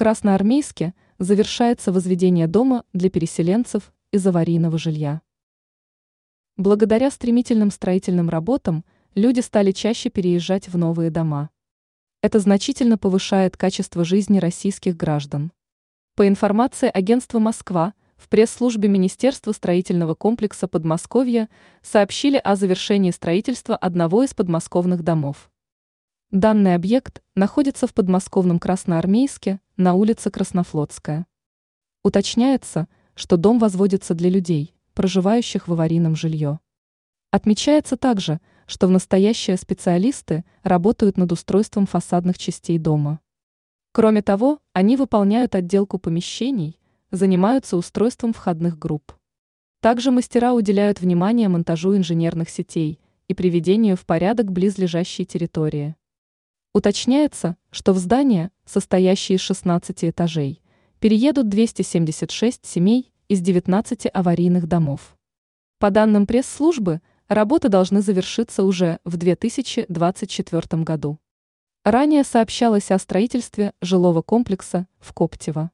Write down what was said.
Красноармейске завершается возведение дома для переселенцев из аварийного жилья. Благодаря стремительным строительным работам люди стали чаще переезжать в новые дома. Это значительно повышает качество жизни российских граждан. По информации агентства «Москва», в пресс-службе Министерства строительного комплекса Подмосковья сообщили о завершении строительства одного из подмосковных домов. Данный объект находится в подмосковном Красноармейске на улице Краснофлотская. Уточняется, что дом возводится для людей, проживающих в аварийном жилье. Отмечается также, что в настоящее специалисты работают над устройством фасадных частей дома. Кроме того, они выполняют отделку помещений, занимаются устройством входных групп. Также мастера уделяют внимание монтажу инженерных сетей и приведению в порядок близлежащей территории. Уточняется, что в здание, состоящее из 16 этажей, переедут 276 семей из 19 аварийных домов. По данным пресс-службы, работы должны завершиться уже в 2024 году. Ранее сообщалось о строительстве жилого комплекса в Коптево.